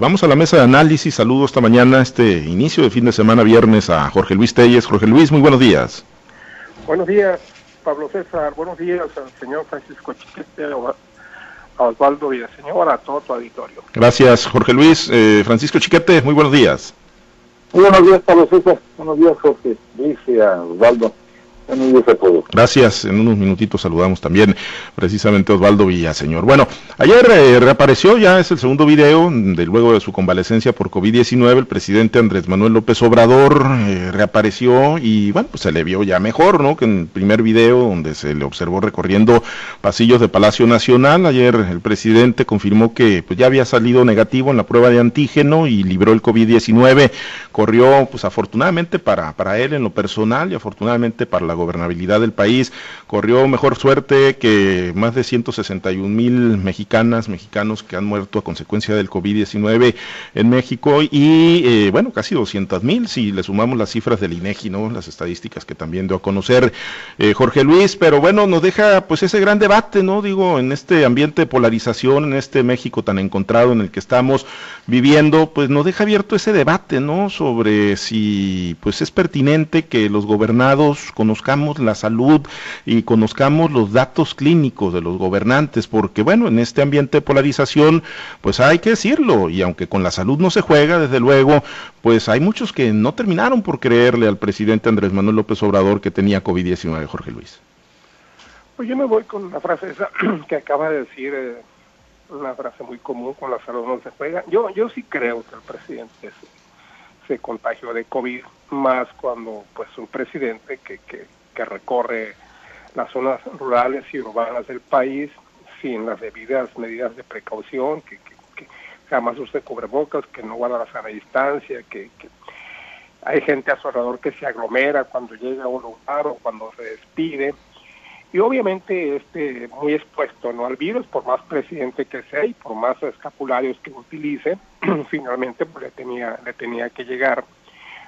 vamos a la mesa de análisis. Saludo esta mañana, este inicio de fin de semana, viernes, a Jorge Luis Telles. Jorge Luis, muy buenos días. Buenos días, Pablo César. Buenos días al señor Francisco Chiquete, a Osvaldo Villaseñor, a todo tu auditorio. Gracias, Jorge Luis. Eh, Francisco Chiquete, muy buenos días. Muy buenos días, Pablo César. Buenos días, Jorge Luis y a Osvaldo. Gracias. En unos minutitos saludamos también precisamente Osvaldo Villaseñor. Bueno, ayer eh, reapareció, ya es el segundo video, de luego de su convalecencia por COVID-19, el presidente Andrés Manuel López Obrador eh, reapareció y bueno, pues se le vio ya mejor, ¿no? Que en el primer video donde se le observó recorriendo pasillos de Palacio Nacional, ayer el presidente confirmó que pues ya había salido negativo en la prueba de antígeno y libró el COVID-19. Corrió, pues afortunadamente para, para él en lo personal y afortunadamente para la gobernabilidad del país, corrió mejor suerte que más de 161 mil mexicanas, mexicanos que han muerto a consecuencia del COVID-19 en México y eh, bueno, casi 200 mil si le sumamos las cifras del INEGI, ¿no? Las estadísticas que también dio a conocer eh, Jorge Luis, pero bueno, nos deja pues ese gran debate, ¿no? Digo, en este ambiente de polarización, en este México tan encontrado en el que estamos viviendo, pues nos deja abierto ese debate, ¿no? Sobre si pues es pertinente que los gobernados conozcan la salud y conozcamos los datos clínicos de los gobernantes, porque bueno, en este ambiente de polarización, pues hay que decirlo, y aunque con la salud no se juega, desde luego, pues hay muchos que no terminaron por creerle al presidente Andrés Manuel López Obrador que tenía COVID-19, Jorge Luis. Pues yo me voy con la frase esa que acaba de decir, eh, una frase muy común, con la salud no se juega. Yo, yo sí creo que el presidente se, se contagió de COVID, más cuando pues un presidente que, que, que recorre las zonas rurales y urbanas del país sin las debidas medidas de precaución, que, jamás use cubrebocas, que no guarda la sana distancia, que, hay gente a su alrededor que se aglomera cuando llega a un lugar o cuando se despide. Y obviamente este muy expuesto no al virus, por más presidente que sea y por más escapularios que utilice, finalmente pues, le tenía le tenía que llegar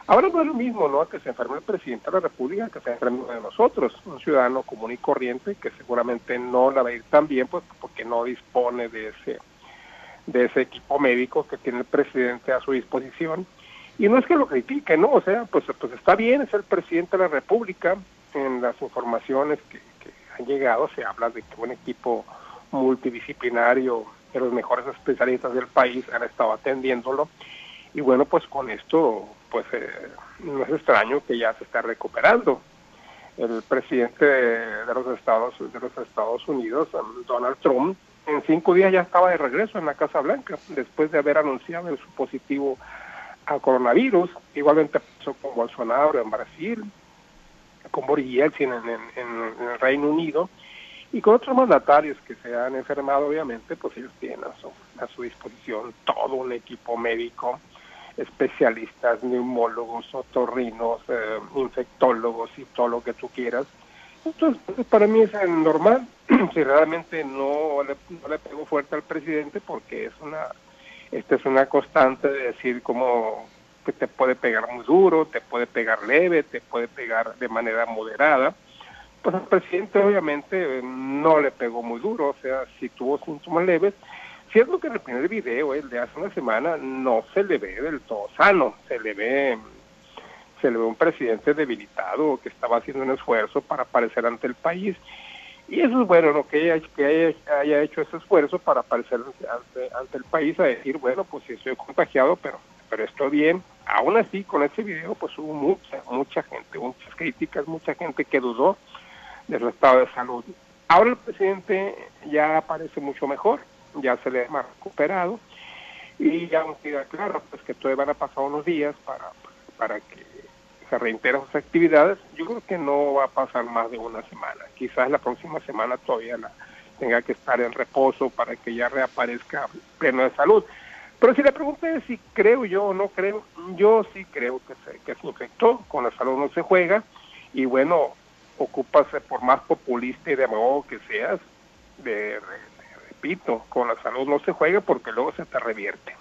Ahora no es lo mismo, ¿no? Que se enferme el presidente de la República que se enferme de nosotros, un ciudadano común y corriente que seguramente no la va a ir tan bien, pues porque no dispone de ese de ese equipo médico que tiene el presidente a su disposición. Y no es que lo critique, ¿no? O sea, pues, pues está bien, es el presidente de la República. En las informaciones que, que han llegado se habla de que un equipo multidisciplinario de los mejores especialistas del país han estado atendiéndolo. Y bueno, pues con esto pues eh, no es extraño que ya se está recuperando. El presidente de los Estados de los Estados Unidos, Donald Trump, en cinco días ya estaba de regreso en la Casa Blanca después de haber anunciado su positivo a coronavirus. Igualmente pasó con Bolsonaro en Brasil, con Boris Yeltsin en, el Reino Unido y con otros mandatarios que se han enfermado, obviamente, pues ellos tienen a su, a su disposición todo un equipo médico especialistas, neumólogos, otorrinos, eh, infectólogos y todo lo que tú quieras. Entonces, pues, para mí es normal, si realmente no le, no le pego fuerte al presidente, porque es una, esta es una constante de decir como que te puede pegar muy duro, te puede pegar leve, te puede pegar de manera moderada. Pues al presidente obviamente no le pegó muy duro, o sea, si tuvo síntomas leves, Cierto que en el primer video, el de hace una semana, no se le ve del todo sano, se le ve se le ve un presidente debilitado que estaba haciendo un esfuerzo para aparecer ante el país. Y eso es bueno, ¿no? que, haya, que haya, hecho ese esfuerzo para aparecer ante, el país a decir, bueno, pues sí estoy contagiado, pero, pero estoy bien. Aún así, con ese video, pues hubo mucha, mucha gente, muchas críticas, mucha gente que dudó de su estado de salud. Ahora el presidente ya parece mucho mejor, ya se le ha recuperado y ya nos queda claro pues que todavía van a pasar unos días para, para que se reintegren sus actividades. Yo creo que no va a pasar más de una semana. Quizás la próxima semana todavía la, tenga que estar en reposo para que ya reaparezca pleno de salud. Pero si le pregunta si creo yo o no creo, yo sí creo que se, que infectó, con la salud no se juega, y bueno, ocúpase por más populista y demagogo que seas, de, repito, con la salud no se juega porque luego se te revierte.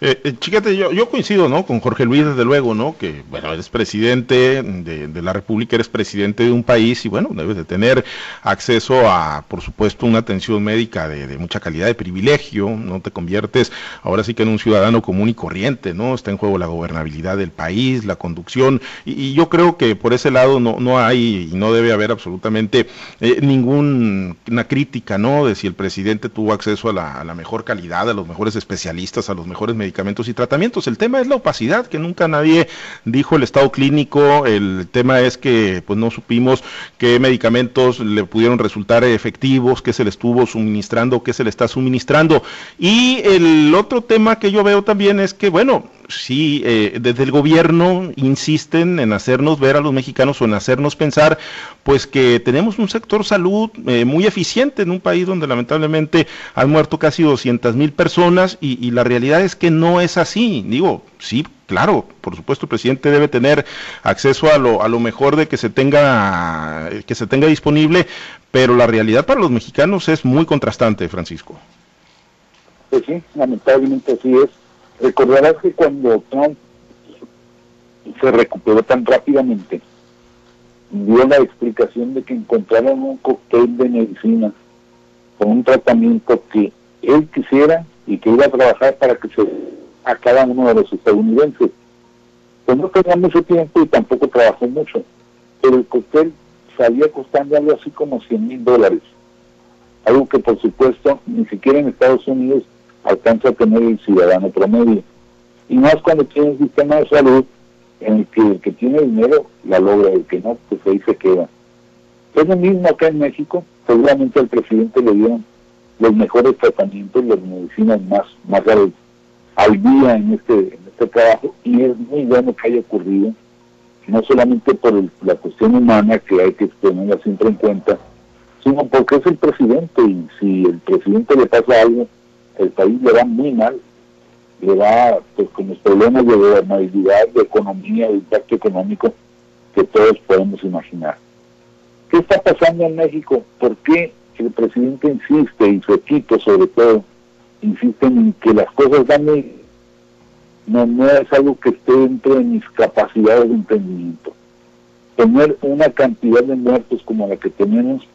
Eh, eh, chiquete, yo, yo coincido, ¿no? Con Jorge Luis, desde luego, ¿no? Que, bueno, eres presidente de, la República, eres presidente de un país y, bueno, debes de tener acceso a, por supuesto, una atención médica de, mucha calidad, de privilegio, no te conviertes ahora sí que en un ciudadano común y corriente, ¿no? Está en juego la gobernabilidad del país, la conducción, y, yo creo que por ese lado no, no hay y no debe haber absolutamente eh, ninguna crítica, ¿no? De si el presidente tuvo acceso a la mejor calidad, a los mejores especialistas, a los mejores medicamentos y tratamientos. El tema es la opacidad, que nunca nadie dijo el estado clínico, el tema es que pues no supimos qué medicamentos le pudieron resultar efectivos, qué se le estuvo suministrando, qué se le está suministrando. Y el otro tema que yo veo también es que, bueno, sí, eh, desde el gobierno insisten en hacernos ver a los mexicanos o en hacernos pensar, pues que tenemos un sector salud eh, muy eficiente en un país donde lamentablemente han muerto casi 200 mil personas y, y la realidad es que no es así. Digo, sí, claro, por supuesto el presidente debe tener acceso a lo, a lo mejor de que se tenga, que se tenga disponible, pero la realidad para los mexicanos es muy contrastante, Francisco. Pues sí, lamentablemente así es Recordarás que cuando Trump se recuperó tan rápidamente, dio la explicación de que encontraron un cóctel de medicina con un tratamiento que él quisiera y que iba a trabajar para que se a uno de los estadounidenses. Pues no tenía mucho tiempo y tampoco trabajó mucho, pero el cóctel salía costando algo así como 100 mil dólares. Algo que por supuesto ni siquiera en Estados Unidos alcanza a tener el ciudadano promedio. Y más cuando tiene un sistema de salud en el que el que tiene dinero la logra, el que no, pues ahí se queda. Es lo mismo acá en México, seguramente al presidente le dieron los mejores tratamientos, las medicinas más, más al, día en este, en este trabajo, y es muy bueno que haya ocurrido, no solamente por la cuestión humana que hay que tenerla siempre en cuenta, sino porque es el presidente, y si el presidente le pasa algo, el país le va muy mal, le va pues, con los problemas de gobernabilidad, de economía, de impacto económico que todos podemos imaginar. ¿Qué está pasando en México? ¿Por qué el presidente insiste, y su equipo sobre todo, insisten en que las cosas van muy... No, es algo que esté dentro de mis capacidades de entendimiento. Tener una cantidad de muertos como la que tenemos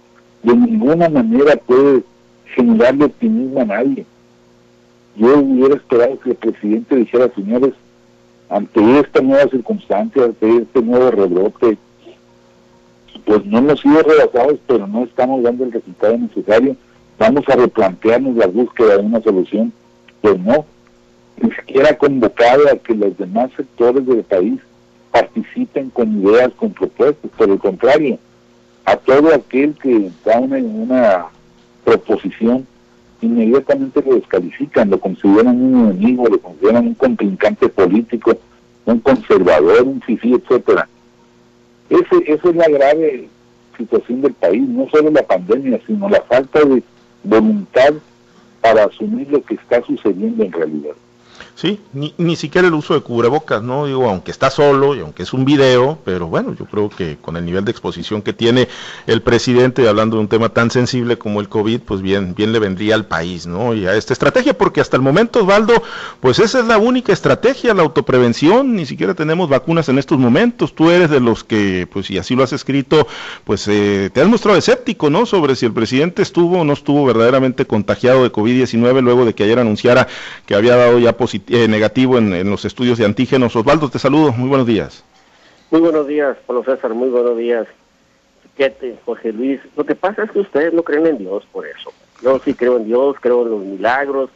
de ninguna manera puede generarle optimismo a nadie. Yo hubiera esperado que el presidente dijera, señores, ante esta nueva circunstancia, ante este nuevo rebrote, pues no hemos sido rebasados, pero no estamos dando el resultado necesario. Vamos a replantearnos la búsqueda de una solución. Pues no, ni siquiera convocado a que los demás sectores del país participen con ideas, con propuestas. Por el contrario, a todo aquel que da una, una proposición inmediatamente lo descalifican, lo consideran un enemigo, lo consideran un contrincante político, un conservador, un fifí, etcétera. Ese, esa es la grave situación del país, no solo la pandemia, sino la falta de voluntad para asumir lo que está sucediendo en realidad. Sí, ni, ni siquiera el uso de cubrebocas, ¿no? Digo, aunque está solo y aunque es un video, pero bueno, yo creo que con el nivel de exposición que tiene el presidente, hablando de un tema tan sensible como el COVID, pues bien, bien le vendría al país, ¿no? Y a esta estrategia, porque hasta el momento, Osvaldo, pues esa es la única estrategia, la autoprevención, ni siquiera tenemos vacunas en estos momentos. Tú eres de los que, pues si así lo has escrito, pues eh, te has mostrado escéptico, ¿no? Sobre si el presidente estuvo o no estuvo verdaderamente contagiado de COVID-19 luego de que ayer anunciara que había dado ya positivo eh, negativo en, los estudios de antígenos. Osvaldo, te saludo, muy buenos días. Muy buenos días, Pablo César, muy buenos días. Chiquete, Jorge Luis. Lo que pasa es que ustedes no creen en Dios por eso. Yo sí creo en Dios, creo en los milagros,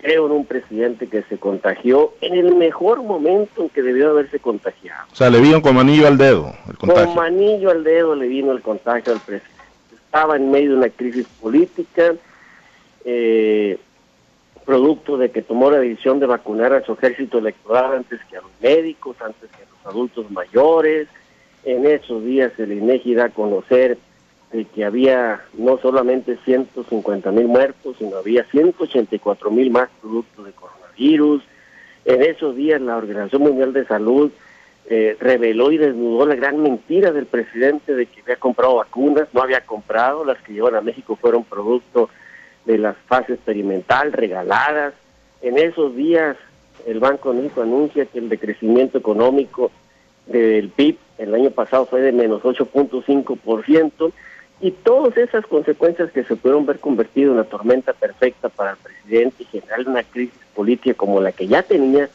creo en un presidente que se contagió en el mejor momento en que debió haberse contagiado. O sea, le vino con manillo al dedo el contagio. Con manillo al dedo le vino el contagio al presidente. Estaba en medio de una crisis política, eh, producto de que tomó la decisión de vacunar a su ejército electoral antes que a los médicos, antes que a los adultos mayores. En esos días el INEGI da a conocer de que había no solamente 150 mil muertos, sino había 184 mil más productos de coronavirus. En esos días la Organización Mundial de Salud eh, reveló y desnudó la gran mentira del presidente de que había comprado vacunas, no había comprado, las que llevaron a México fueron producto la fase experimental regaladas. En esos días el Banco de México anuncia que el decrecimiento económico del PIB el año pasado fue de menos 8.5% y todas esas consecuencias que se pudieron ver convertido en una tormenta perfecta para el presidente y generar una crisis política como la que ya tenía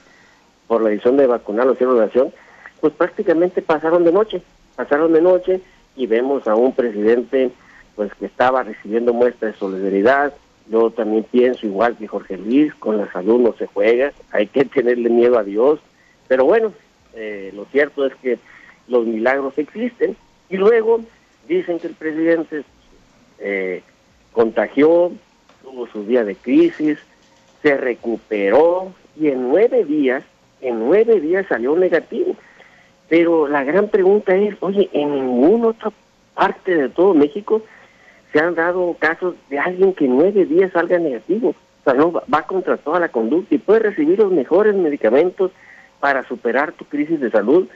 por la decisión de vacunar a la nación, pues prácticamente pasaron de noche, pasaron de noche y vemos a un presidente pues que estaba recibiendo muestras de solidaridad. Yo también pienso igual que Jorge Luis, con la salud no se juega, hay que tenerle miedo a Dios, pero bueno, eh, lo cierto es que los milagros existen y luego dicen que el presidente eh, contagió, tuvo su día de crisis, se recuperó y en nueve días, en nueve días salió negativo. Pero la gran pregunta es, oye, en ninguna otra parte de todo México se han dado casos de alguien que nueve días salga negativo. O sea, no va contra toda la conducta y puede recibir los mejores medicamentos para superar tu crisis de salud,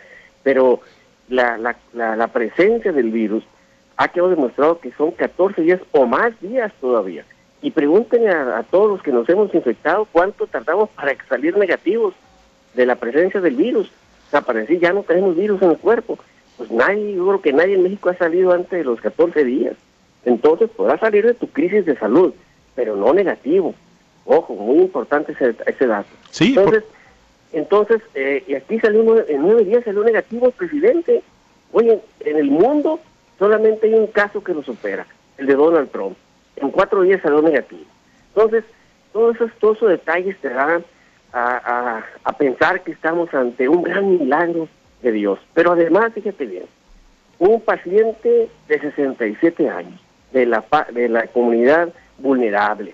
pero la, la, la presencia del virus ha quedado demostrado que son 14 días o más días todavía. Y pregúntenle a, todos los que nos hemos infectado cuánto tardamos para salir negativos de la presencia del virus. O sea, para decir ya no tenemos virus en el cuerpo. Pues nadie, yo creo que nadie en México ha salido antes de los 14 días. Entonces podrás salir de tu crisis de salud, pero no negativo. Ojo, muy importante ese, ese dato. Sí, entonces, entonces eh, y aquí salió en nueve días salió negativo el presidente. Oye, en el mundo solamente hay un caso que lo supera, el de Donald Trump. En cuatro días salió negativo. Entonces, todos esos, todos esos detalles te dan a, a, pensar que estamos ante un gran milagro de Dios. Pero además, fíjate bien, un paciente de 67 años, de la, de la comunidad vulnerable,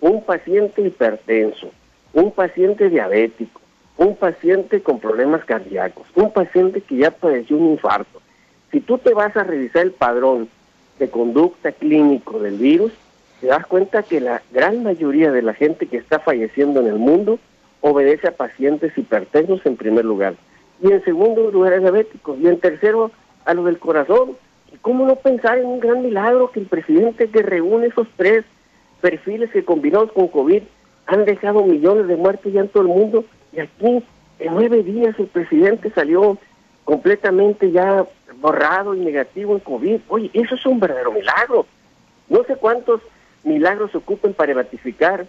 un paciente hipertenso, un paciente diabético, un paciente con problemas cardíacos, un paciente que ya padeció un infarto, si tú te vas a revisar el padrón de conducta clínico del virus, te das cuenta que la gran mayoría de la gente que está falleciendo en el mundo obedece a pacientes hipertensos en primer lugar, y en segundo lugar a diabéticos, y en tercero a lo del corazón. ¿Y cómo no pensar en un gran milagro que el presidente que reúne esos tres perfiles que combinados con COVID han dejado millones de muertes ya en todo el mundo, y aquí en nueve días el presidente salió completamente ya borrado y negativo en COVID. Oye, eso es un verdadero milagro. No sé cuántos milagros se ocupen para ratificar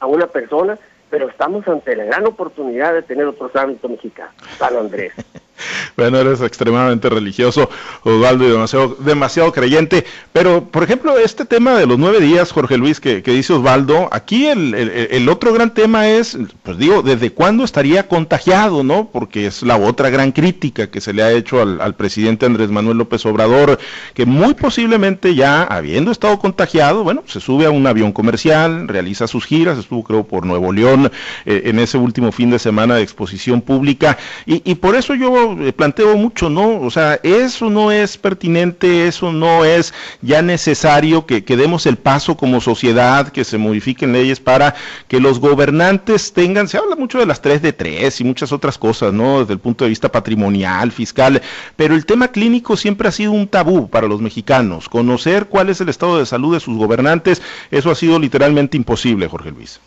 a una persona, pero estamos ante la gran oportunidad de tener otro santo mexicano, San Andrés. bueno, eres extremadamente religioso, Osvaldo, y demasiado, demasiado creyente. Pero, por ejemplo, este tema de los nueve días, Jorge Luis, que, dice Osvaldo, aquí el, otro gran tema es, pues digo, ¿desde cuándo estaría contagiado, no? Porque es la otra gran crítica que se le ha hecho al, presidente Andrés Manuel López Obrador, que muy posiblemente ya habiendo estado contagiado, bueno, se sube a un avión comercial, realiza sus giras, estuvo creo por Nuevo León eh, en ese último fin de semana de exposición pública, y, y por eso yo eh, planteo mucho, ¿no? O sea, eso no es pertinente, eso no es ya necesario que, que demos el paso como sociedad, que se modifiquen leyes para que los gobernantes tengan, se habla mucho de las 3 de 3 y muchas otras cosas, ¿no? Desde el punto de vista patrimonial, fiscal, pero el tema clínico siempre ha sido un tabú para los mexicanos. Conocer cuál es el estado de salud de sus gobernantes, eso ha sido literalmente imposible, Jorge Luis.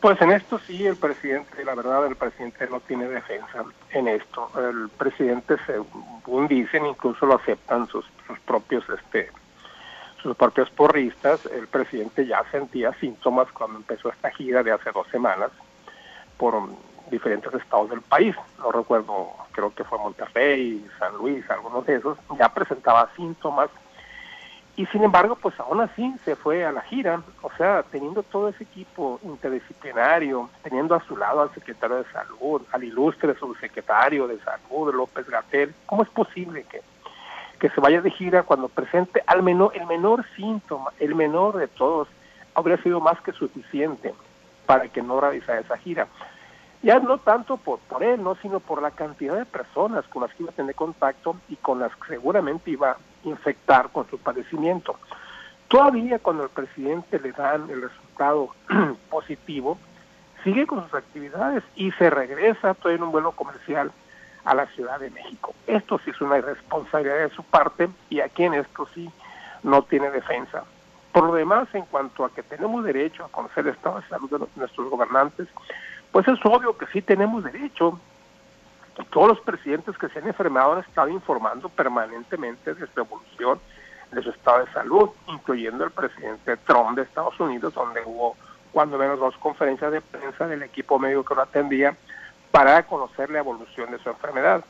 Pues en esto sí, el presidente, la verdad, el presidente no tiene defensa en esto. El presidente, según dicen, incluso lo aceptan sus, sus propios, este, sus propios porristas. El presidente ya sentía síntomas cuando empezó esta gira de hace dos semanas por diferentes estados del país. No recuerdo, creo que fue Monterrey, San Luis, algunos de esos. Ya presentaba síntomas y sin embargo, pues aún así se fue a la gira, o sea, teniendo todo ese equipo interdisciplinario, teniendo a su lado al secretario de Salud, al ilustre subsecretario de Salud, López Gatel, ¿cómo es posible que, que se vaya de gira cuando presente al menor, el menor síntoma, el menor de todos, habría sido más que suficiente para que no realizara esa gira? Ya no tanto por, por él, no, sino por la cantidad de personas con las que iba a tener contacto y con las que seguramente iba infectar con su padecimiento. Todavía cuando el presidente le dan el resultado positivo, sigue con sus actividades y se regresa todo en un vuelo comercial a la Ciudad de México. Esto sí es una irresponsabilidad de su parte y aquí en esto sí no tiene defensa. Por lo demás, en cuanto a que tenemos derecho a conocer el estado de salud de nuestros gobernantes, pues es obvio que sí tenemos derecho. Todos los presidentes que se han enfermado han estado informando permanentemente de su evolución, de su estado de salud, incluyendo el presidente Trump de Estados Unidos, donde hubo cuando menos dos conferencias de prensa del equipo médico que lo atendía para conocer la evolución de su enfermedad.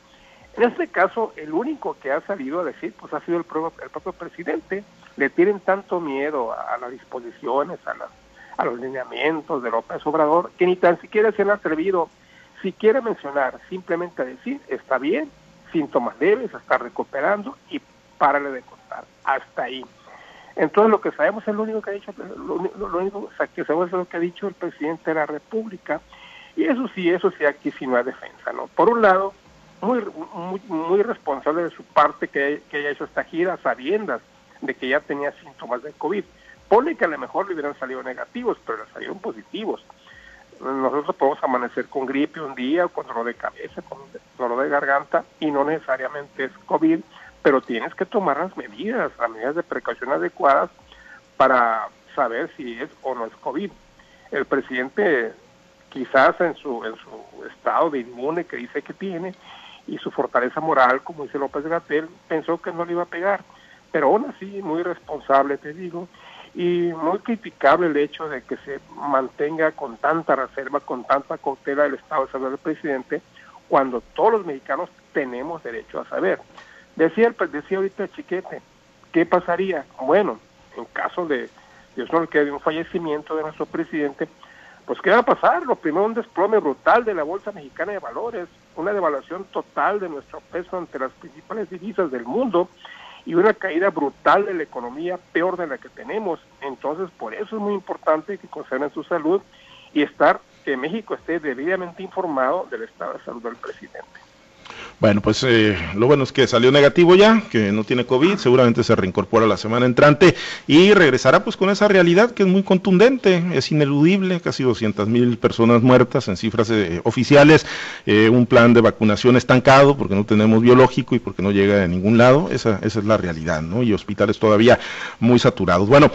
En este caso, el único que ha salido a decir, pues ha sido el propio, el propio presidente. Le tienen tanto miedo a, las disposiciones, a, a los lineamientos de López Obrador, que ni tan siquiera se han atrevido, si quiere mencionar, simplemente a decir, está bien, síntomas leves, está recuperando y párale de contar. Hasta ahí. Entonces lo que sabemos es lo único que ha dicho, lo, único que sabemos es lo que ha dicho el presidente de la República. Y eso sí, eso sí aquí sí no hay defensa, ¿no? Por un lado, muy, muy, responsable de su parte que, haya hecho esta gira sabiendas de que ya tenía síntomas de COVID. Pone que a lo mejor le hubieran salido negativos, pero le salieron positivos. Nosotros podemos amanecer con gripe un día, con dolor de cabeza, con dolor de garganta, y no necesariamente es COVID, pero tienes que tomar las medidas, las medidas de precaución adecuadas para saber si es o no es COVID. El presidente quizás en su, en su estado de inmune que dice que tiene, y su fortaleza moral, como dice López Gatel, pensó que no le iba a pegar. Pero aún así, muy responsable, te digo, y muy criticable el hecho de que se mantenga con tanta reserva, con tanta cautela el estado de salud del presidente, cuando todos los mexicanos tenemos derecho a saber. Decía, el, decía ahorita Chiquete, ¿qué pasaría? Bueno, en caso de, Dios no que un fallecimiento de nuestro presidente, pues ¿qué va a pasar? Lo primero, un desplome brutal de la Bolsa Mexicana de Valores, una devaluación total de nuestro peso ante las principales divisas del mundo y una caída brutal de la economía peor de la que tenemos. Entonces, por eso es muy importante que conserven su salud y estar, que México esté debidamente informado del estado de salud del presidente. Bueno, pues eh, lo bueno es que salió negativo ya, que no tiene COVID, seguramente se reincorpora la semana entrante y regresará pues con esa realidad que es muy contundente, es ineludible, casi 200 mil personas muertas en cifras eh, oficiales, eh, un plan de vacunación estancado porque no tenemos biológico y porque no llega de ningún lado, esa, esa es la realidad, ¿no? Y hospitales todavía muy saturados. Bueno,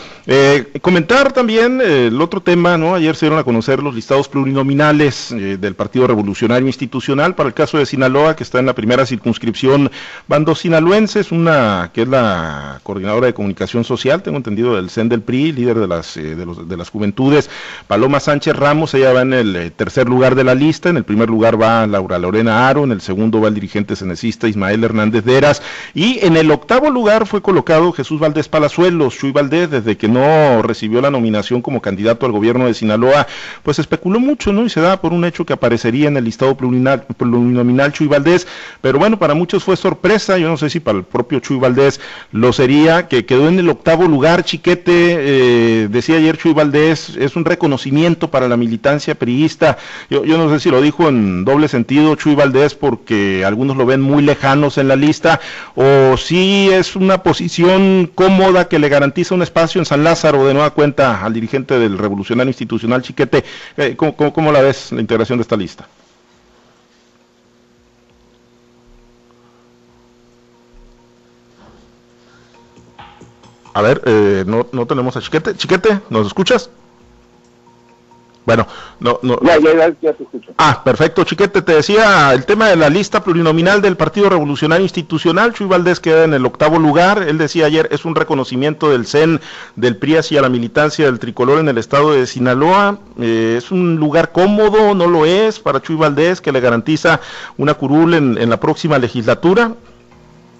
comentar también el otro tema, ¿no? Ayer se dieron a conocer los listados plurinominales del Partido Revolucionario Institucional para el caso de Sinaloa, que está en la primera circunscripción. Van dos sinaloenses, una que es la coordinadora de comunicación social, tengo entendido, del CEN del PRI, líder de las, eh, de, las juventudes, Paloma Sánchez Ramos, ella va en el eh, tercer lugar de la lista, en el primer lugar va Laura Lorena Aro, en el segundo va el dirigente cenecista Ismael Hernández Deras, y en el octavo lugar fue colocado Jesús Valdés Palazuelos, Chuy Valdés, desde que no recibió la nominación como candidato al gobierno de Sinaloa, pues especuló mucho, ¿no? Y se da por un hecho que aparecería en el listado plurinominal Chuy Valdés, pero bueno, para muchos fue sorpresa, yo no sé si para el propio Chuy Valdés lo sería, que quedó en el octavo lugar, Chiquete, eh, decía ayer Chuy Valdés, es un reconocimiento para la militancia priista, yo, no sé si lo dijo en doble sentido Chuy Valdés porque algunos lo ven muy lejanos en la lista, o si es una posición cómoda que le garantiza un espacio en San Lázaro de nueva cuenta al dirigente del Revolucionario Institucional Chiquete, eh, cómo la ves la integración de esta lista? A ver, eh, no, no tenemos a Chiquete. Chiquete, ¿nos escuchas? Bueno, no, no. Ya, ya, ya, te escucho. Ah, perfecto, Chiquete. Te decía el tema de la lista plurinominal del Partido Revolucionario Institucional. Chuy Valdés queda en el octavo lugar. Él decía ayer, es un reconocimiento del CEN, del PRI hacia la militancia del tricolor en el estado de Sinaloa. Eh, es un lugar cómodo, no lo es, para Chuy Valdés, que le garantiza una curul en, en la próxima legislatura.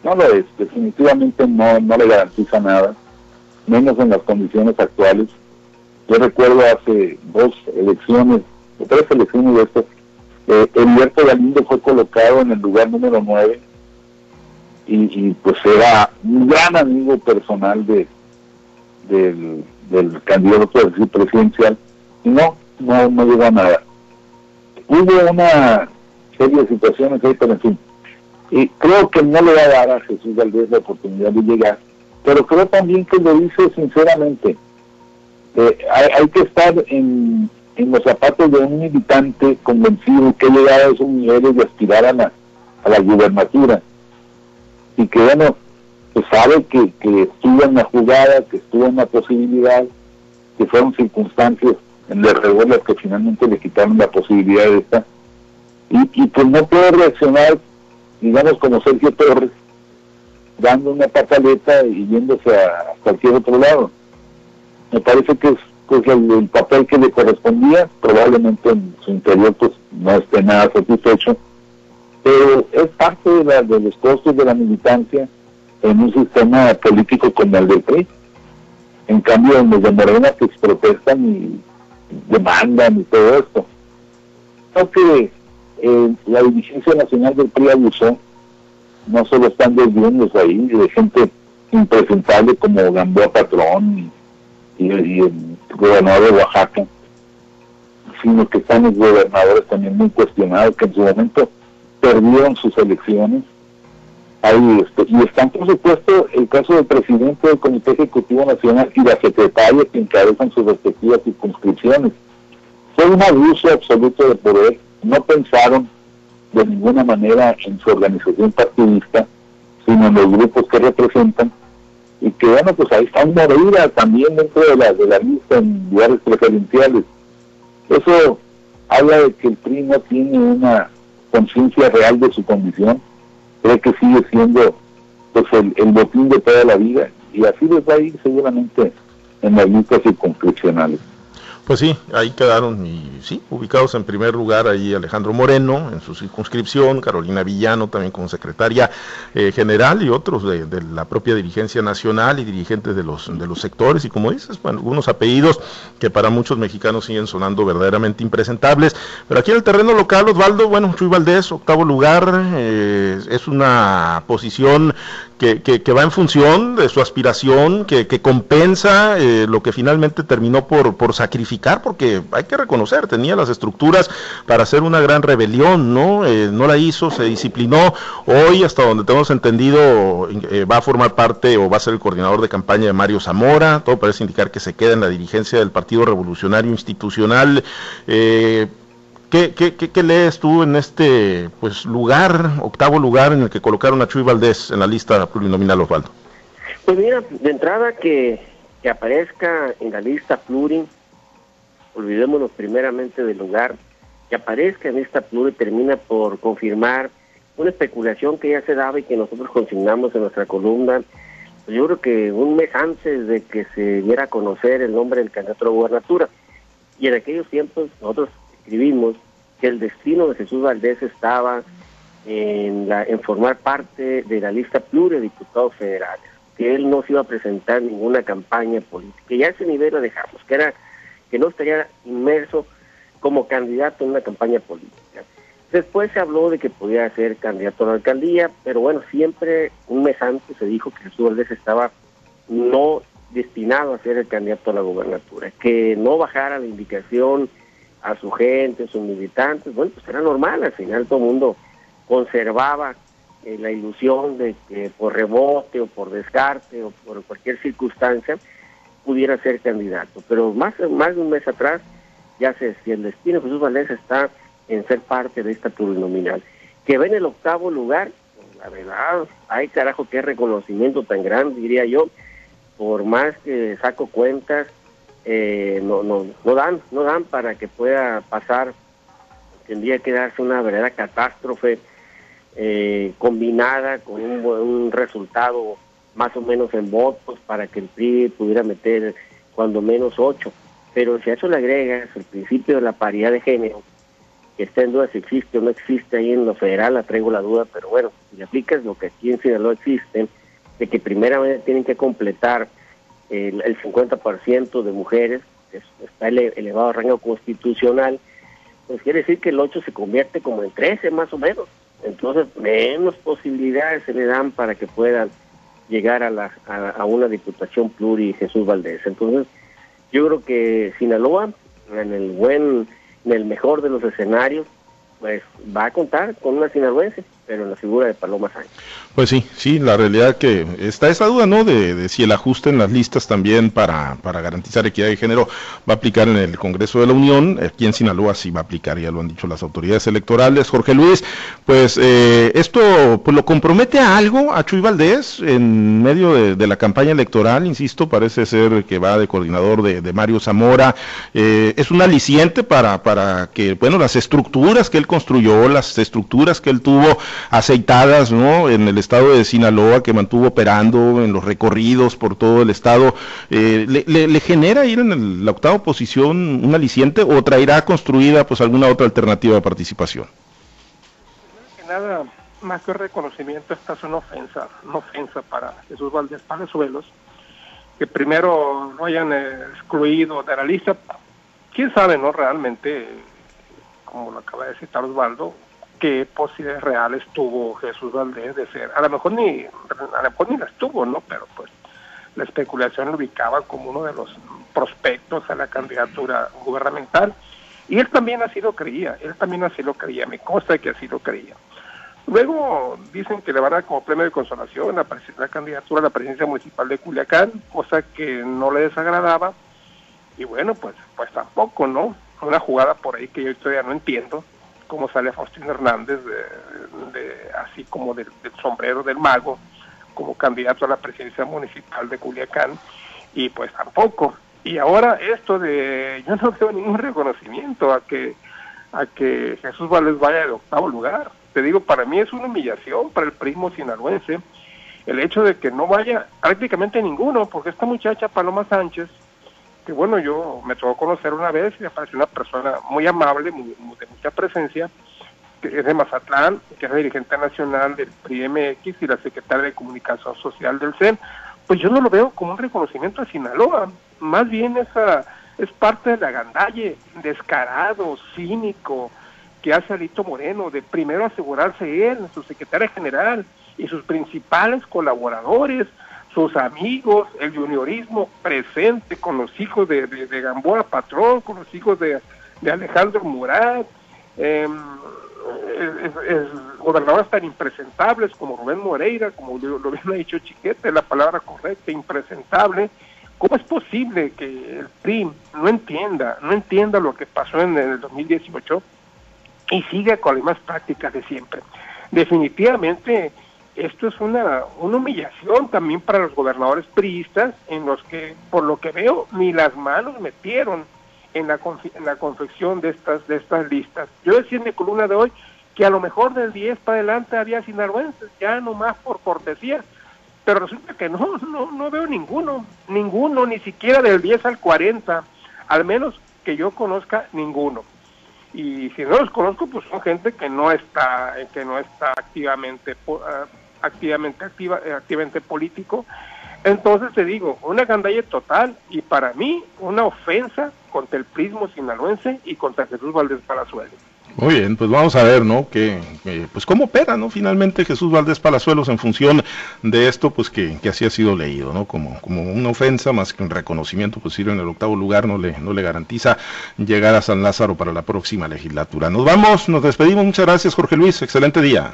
No lo es, definitivamente no, no le garantiza nada menos en las condiciones actuales. Yo recuerdo hace dos elecciones, o tres elecciones de estas, eh, Heriberto Galindo fue colocado en el lugar número 9 y, pues era un gran amigo personal de del, del candidato presidencial y no, no, no llegó a nada. Hubo una serie de situaciones ahí, pero en fin. Y creo que no le va a dar a Jesús Valdés la oportunidad de llegar pero creo también que lo dice sinceramente. Eh, hay, que estar en, los zapatos de un militante convencido que ha llegado a esos niveles de aspirar a la, a la gubernatura. Y que bueno, pues sabe que, que estuvo en la jugada, que estuvo en la posibilidad, que fueron circunstancias en las las que finalmente le quitaron la posibilidad de esta, y, y pues no puede reaccionar, digamos, como Sergio Torres, dando una pataleta y yéndose a cualquier otro lado. Me parece que es pues el, papel que le correspondía, probablemente en su interior pues no esté nada satisfecho, pero es parte de, la, de los costos de la militancia en un sistema político como el del PRI. En cambio, en los de Morena que protestan y demandan y todo esto. Creo que eh, la dirigencia nacional del PRI abusó, no solo están desviándolos ahí, de gente impresentable como Gamboa Patrón y, el gobernador de Oaxaca, sino que están los gobernadores también muy cuestionados, que en su momento perdieron sus elecciones ahí este, y están por supuesto el caso del presidente del Comité Ejecutivo Nacional y la secretaria que encabezan sus respectivas circunscripciones. Fue un abuso absoluto de poder, no pensaron de ninguna manera en su organización partidista, sino en los grupos que representan, y que bueno, pues ahí están Moreira también dentro de la, de la lista en lugares preferenciales. Eso habla de que el PRI no tiene una conciencia real de su condición cree que sigue siendo pues el, el botín de toda la vida y así les va a ir seguramente en las listas circunscripcionales. Pues sí, ahí quedaron y sí, ubicados en primer lugar ahí Alejandro Moreno en su circunscripción, Carolina Villano también como secretaria eh, general y otros de, la propia dirigencia nacional y dirigentes de los de los sectores y como dices, bueno, algunos apellidos que para muchos mexicanos siguen sonando verdaderamente impresentables. Pero aquí en el terreno local, Osvaldo, bueno, Chuy Valdés, octavo lugar, eh, es una posición que, va en función de su aspiración, que, compensa eh, lo que finalmente terminó por, sacrificar, porque hay que reconocer, tenía las estructuras para hacer una gran rebelión, ¿no? Eh, no la hizo, se disciplinó. Hoy, hasta donde tenemos entendido, eh, va a formar parte o va a ser el coordinador de campaña de Mario Zamora. Todo parece indicar que se queda en la dirigencia del Partido Revolucionario Institucional. ¿Qué, lees tú en este pues lugar, octavo lugar en el que colocaron a Chuy Valdés en la lista plurinominal, Osvaldo? Pues mira, de entrada que, aparezca en la lista pluri, olvidémonos primeramente del lugar, que aparezca en esta pluri termina por confirmar una especulación que ya se daba y que nosotros consignamos en nuestra columna. Pues yo creo que un mes antes de que se diera a conocer el nombre del candidato a la gubernatura. Y en aquellos tiempos nosotros escribimos que el destino de Jesús Valdés estaba en, la, en formar parte de la lista plural de diputados federales, que él no se iba a presentar ninguna campaña política. Y a ese nivel lo dejamos, que era que no estaría inmerso como candidato en una campaña política. Después se habló de que podía ser candidato a la alcaldía, pero bueno, siempre un mes antes se dijo que Jesús Valdés estaba no destinado a ser el candidato a la gobernatura, que no bajara la indicación a su gente, sus militantes, bueno, pues era normal, al final todo el mundo conservaba eh, la ilusión de que por rebote o por descarte o por cualquier circunstancia pudiera ser candidato. Pero más, más de un mes atrás ya se decía, el destino de Jesús Valdés está en ser parte de esta plurinominal. Que ve en el octavo lugar, la verdad, hay carajo qué reconocimiento tan grande, diría yo, por más que saco cuentas, eh, no, no, no dan, no dan para que pueda pasar. Tendría que darse una verdadera catástrofe eh, combinada con un, un resultado más o menos en votos para que el PRI pudiera meter cuando menos ocho. Pero si a eso le agregas el principio de la paridad de género, que está en duda si existe o no existe ahí en lo federal, la traigo la duda, pero bueno, si le aplicas lo que aquí en Sinaloa existe, de que primeramente tienen que completar el, el 50% de mujeres, está el elevado rango constitucional, pues quiere decir que el 8 se convierte como en 13 más o menos. Entonces, menos posibilidades se le dan para que puedan llegar a, la, a, una diputación pluri Jesús Valdés. Entonces, yo creo que Sinaloa, en el buen, en el mejor de los escenarios, pues va a contar con una sinaloense. Pero en la figura de Paloma Sánchez. Pues sí, sí, la realidad que está esa duda, ¿no? De, si el ajuste en las listas también para, para, garantizar equidad de género va a aplicar en el Congreso de la Unión. Aquí en Sinaloa sí va a aplicar, ya lo han dicho las autoridades electorales. Jorge Luis, pues eh, esto pues lo compromete a algo a Chuy Valdés en medio de, la campaña electoral, insisto, parece ser que va de coordinador de, Mario Zamora. Eh, es un aliciente para, para que, bueno, las estructuras que él construyó, las estructuras que él tuvo aceitadas, ¿no? En el estado de Sinaloa que mantuvo operando en los recorridos por todo el estado, eh, le, genera ir en la octava posición un aliciente o traerá construida pues alguna otra alternativa de participación? nada, más que reconocimiento, esta es una ofensa, una ofensa para Jesús Valdés Palazuelos, que primero no hayan excluido de la lista, quién sabe, ¿no? Realmente, como lo acaba de citar Osvaldo, qué posibilidades reales tuvo Jesús Valdés de ser. A lo mejor ni, a lo mejor ni las tuvo, ¿no? Pero pues la especulación lo ubicaba como uno de los prospectos a la candidatura gubernamental. Y él también así lo creía, él también así lo creía, me consta que así lo creía. Luego dicen que le van a dar como premio de consolación la, la candidatura a la presidencia municipal de Culiacán, cosa que no le desagradaba. Y bueno, pues, pues tampoco, ¿no? Una jugada por ahí que yo todavía no entiendo, como sale Faustino Hernández, de, así como del, sombrero del mago, como candidato a la presidencia municipal de Culiacán, y pues tampoco. Y ahora esto de, yo no veo ningún reconocimiento a que, a que Jesús Valdés vaya de octavo lugar. Te digo, para mí es una humillación para el primo sinaloense el hecho de que no vaya prácticamente ninguno, porque esta muchacha Paloma Sánchez que bueno, yo me tocó conocer una vez y me pareció una persona muy amable, muy, de mucha presencia, que es de Mazatlán, que es dirigente nacional del PRI-MX y la secretaria de Comunicación Social del CEN, pues yo no lo veo como un reconocimiento a Sinaloa, más bien esa es parte de la gandalle, descarado, cínico, que hace Alito Moreno, de primero asegurarse él, su secretaria general y sus principales colaboradores, sus amigos, el juniorismo presente con los hijos de, de, Gamboa Patrón, con los hijos de, Alejandro Murat, eh, gobernadores tan impresentables como Rubén Moreira, como lo, lo bien ha dicho Chiquete, la palabra correcta, impresentable. ¿Cómo es posible que el PRI no entienda, no entienda lo que pasó en el 2018 y siga con las mismas prácticas de siempre? Definitivamente esto es una, una humillación también para los gobernadores priistas, en los que, por lo que veo, ni las manos metieron en la, en la confección de estas, de estas listas. Yo decía en mi columna de hoy que a lo mejor del 10 para adelante había sinaloenses, ya nomás por cortesía, pero resulta que no, no, no veo ninguno, ninguno, ni siquiera del 10 al 40, al menos que yo conozca ninguno y si no los conozco pues son gente que no está que no está activamente ah, activamente, activa, eh, activamente político. Entonces te digo, una gandalle total y para mí una ofensa contra el prismo sinaloense y contra Jesús Valdés Palazuelos. Muy bien, pues vamos a ver, ¿no? Que, pues cómo opera, ¿no? Finalmente Jesús Valdés Palazuelos en función de esto, pues que, que, así ha sido leído, ¿no? Como, como una ofensa más que un reconocimiento, pues ir en el octavo lugar no le, no le garantiza llegar a San Lázaro para la próxima legislatura. Nos vamos, nos despedimos, muchas gracias Jorge Luis, excelente día.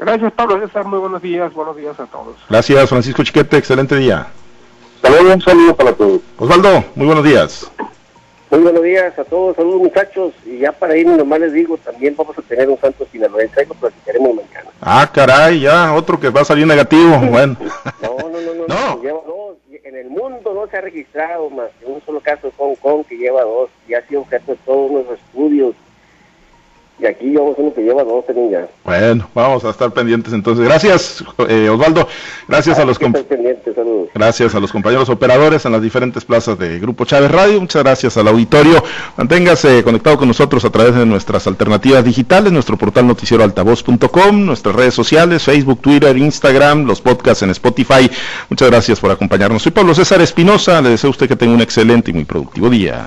Gracias, Pablo César. Muy buenos días. Buenos días a todos. Gracias, Francisco Chiquete. Excelente día. Saludos, un saludo para todos. Osvaldo, muy buenos días. Muy buenos días a todos, saludos muchachos. Y ya para ir, nomás les digo, también vamos a tener un santo sinaloense lo platicaremos mañana. Ah, caray, ya, otro que va a salir negativo. bueno. No, no, no, no. Lleva dos. En el mundo no se ha registrado más que un solo caso de Hong Kong que lleva dos. Y ha sido objeto de todos los estudios y aquí yo uno que lleva dos ya. Bueno, vamos a estar pendientes entonces. Gracias, eh, Osvaldo. Gracias a los gracias a los compañeros operadores en las diferentes plazas de Grupo Chávez Radio. Muchas gracias al auditorio. Manténgase conectado con nosotros a través de nuestras alternativas digitales, nuestro portal noticiero altavoz.com, nuestras redes sociales, Facebook, Twitter, Instagram, los podcasts en Spotify. Muchas gracias por acompañarnos. Soy Pablo César Espinosa. Le deseo a usted que tenga un excelente y muy productivo día.